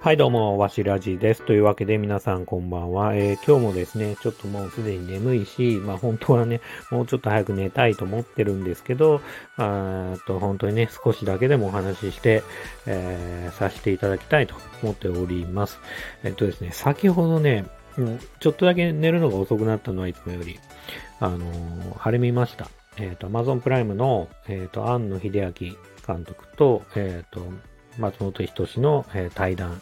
はい、どうも、わしらじです。というわけで、皆さんこんばんは。えー、今日もですね、ちょっともうすでに眠いし、まあ本当はね、もうちょっと早く寝たいと思ってるんですけど、あと本当にね、少しだけでもお話しして、えー、させていただきたいと思っております。えっとですね、先ほどね、ちょっとだけ寝るのが遅くなったのはいつもより、あのー、晴れ見ました。えっ、ー、と、Amazon プライムの、えっ、ー、と、庵野秀明監督と、えっ、と、松本人志の、えー、対談、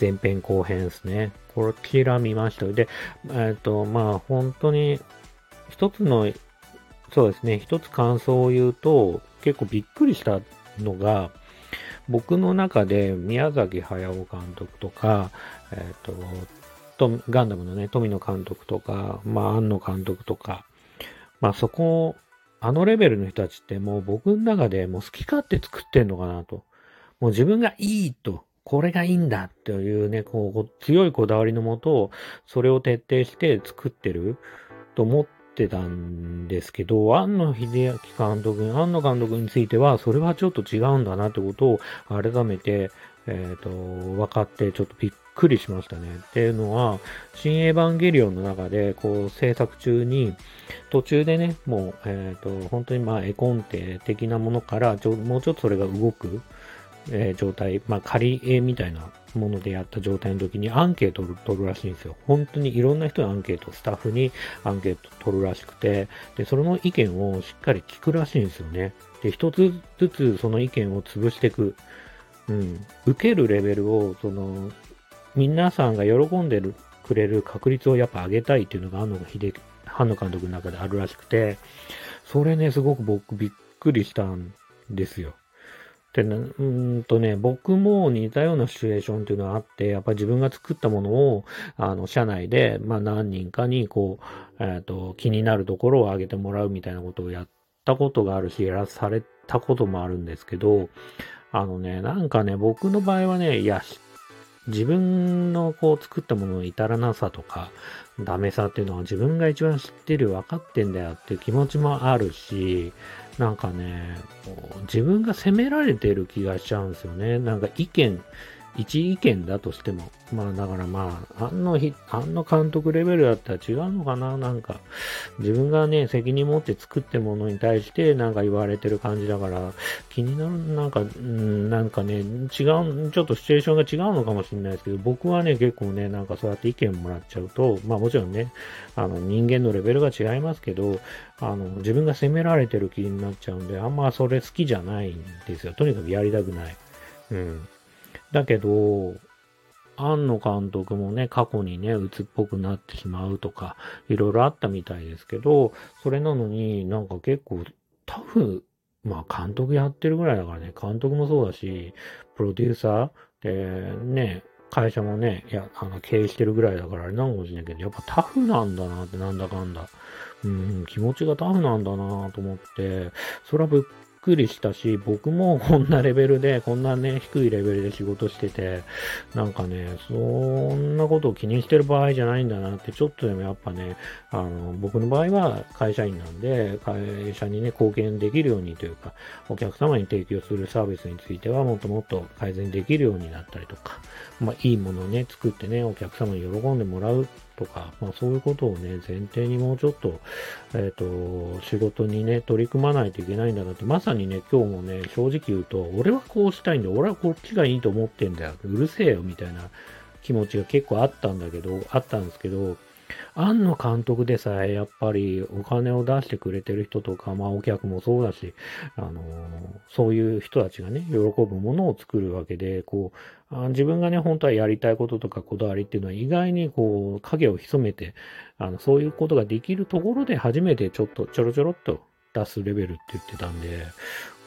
前編後編ですね。こちら見ました。で、えっ、と、まあ、本当に、一つの、そうですね、一つ感想を言うと、結構びっくりしたのが、僕の中で宮崎駿監督とか、えっ、と、と、ガンダムのね、富野監督とか、まあ、庵野監督とか、まあ、そこ、あのレベルの人たちってもう僕の中でもう好き勝手作ってんのかなと。もう自分がいいと、これがいいんだっていうね、こう、強いこだわりのもと、それを徹底して作ってると思ってたんですけど、庵野秀明監督、庵野監督については、それはちょっと違うんだなってことを改めて、えっ、ー、と、分かってちょっとびっくりしましたね。っていうのは、新エヴァンゲリオンの中で、こう、制作中に、途中でね、もう、えっ、ー、と、本当にまあ、絵コンテ的なものから、もうちょっとそれが動く、えー、状態、まあ、仮絵みたいなものでやった状態の時にアンケートを取るらしいんですよ。本当にいろんな人にアンケート、スタッフにアンケート取るらしくて、で、その意見をしっかり聞くらしいんですよね。で、一つずつその意見を潰していく。うん。受けるレベルを、その、皆さんが喜んでるくれる確率をやっぱ上げたいっていうのが、あの、秀、ハ野監督の中であるらしくて、それね、すごく僕びっくりしたんですよ。で、うんとね、僕も似たようなシチュエーションっていうのがあって、やっぱ自分が作ったものを、あの、社内で、まあ何人かに、こう、えっ、ー、と、気になるところを上げてもらうみたいなことをやったことがあるし、やらされたこともあるんですけど、あのね、なんかね、僕の場合はね、いや、自分のこう作ったものの至らなさとか、ダメさっていうのは自分が一番知ってる、分かってんだよっていう気持ちもあるし、なんかね、自分が責められてる気がしちゃうんですよね。なんか意見、一意見だとしても。まあだからまあ、あんの日、あの監督レベルだったら違うのかななんか、自分がね、責任持って作ってものに対してなんか言われてる感じだから、気になる、なんか、うん、なんかね、違う、ちょっとシチュエーションが違うのかもしれないですけど、僕はね、結構ね、なんかそうやって意見もらっちゃうと、まあもちろんね、あの人間のレベルが違いますけど、あの、自分が責められてる気になっちゃうんで、あんまそれ好きじゃないんですよ。とにかくやりたくない。うん。だけど、庵野監督もね、過去にね、鬱っぽくなってしまうとか、いろいろあったみたいですけど、それなのになんか結構タフ、まあ監督やってるぐらいだからね、監督もそうだし、プロデューサーでね、会社もね、いや、あの、経営してるぐらいだからあれなのかもしれないけど、やっぱタフなんだなってなんだかんだ。うん、気持ちがタフなんだなと思って、それはぶっくりしたし、僕もこんなレベルで、こんなね、低いレベルで仕事してて、なんかね、そんなことを気にしてる場合じゃないんだなって、ちょっとでもやっぱね、あの、僕の場合は会社員なんで、会社にね、貢献できるようにというか、お客様に提供するサービスについてはもっともっと改善できるようになったりとか、まあ、いいものをね、作ってね、お客様に喜んでもらうとか、まあそういうことをね、前提にもうちょっと、えっ、ー、と、仕事にね、取り組まないといけないんだなって、まさにね、今日もね、正直言うと、俺はこうしたいんだよ、俺はこっちがいいと思ってんだよ、うるせえよ、みたいな気持ちが結構あったんだけど、あったんですけど、庵野監督でさえやっぱりお金を出してくれてる人とか、まあお客もそうだし、あのー、そういう人たちがね、喜ぶものを作るわけで、こう、あ自分がね、本当はやりたいこととかこだわりっていうのは意外にこう、影を潜めて、あの、そういうことができるところで初めてちょっとちょろちょろっと出すレベルって言ってたんで、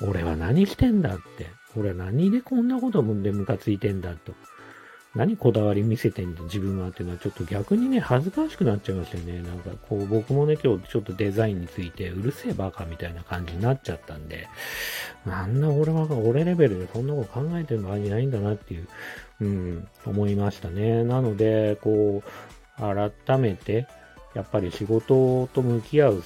俺は何してんだって、俺は何でこんなことでムカついてんだと。何こだわり見せてんだ自分はっていうのはちょっと逆にね、恥ずかしくなっちゃいましたよね。なんかこう僕もね、今日ちょっとデザインについてうるせえバカみたいな感じになっちゃったんで、なんだ俺は、俺レベルでそんなこと考えてる場合じゃないんだなっていう、うん、思いましたね。なので、こう、改めて、やっぱり仕事と向き合う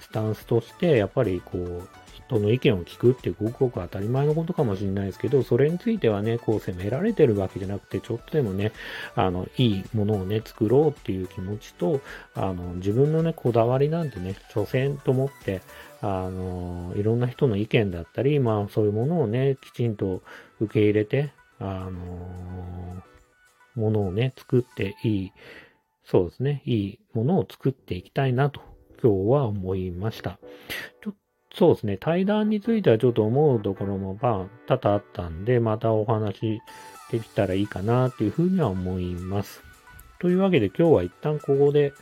スタンスとして、やっぱりこう、人の意見を聞くってごくごく当たり前のことかもしれないですけど、それについてはね、こう責められてるわけじゃなくて、ちょっとでもね、あの、いいものをね、作ろうっていう気持ちと、あの、自分のね、こだわりなんてね、所詮と思って、あの、いろんな人の意見だったり、まあそういうものをね、きちんと受け入れて、あの、ものをね、作っていい、そうですね、いいものを作っていきたいなと、今日は思いました。ちょっそうですね、対談についてはちょっと思うところも、まあ、多々あったんで、またお話できたらいいかなというふうには思います。というわけで今日は一旦ここで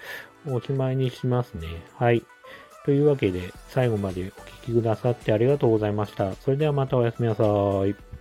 おしまいにしますね。はい。というわけで、最後までお聴きくださってありがとうございました。それではまたおやすみなさい。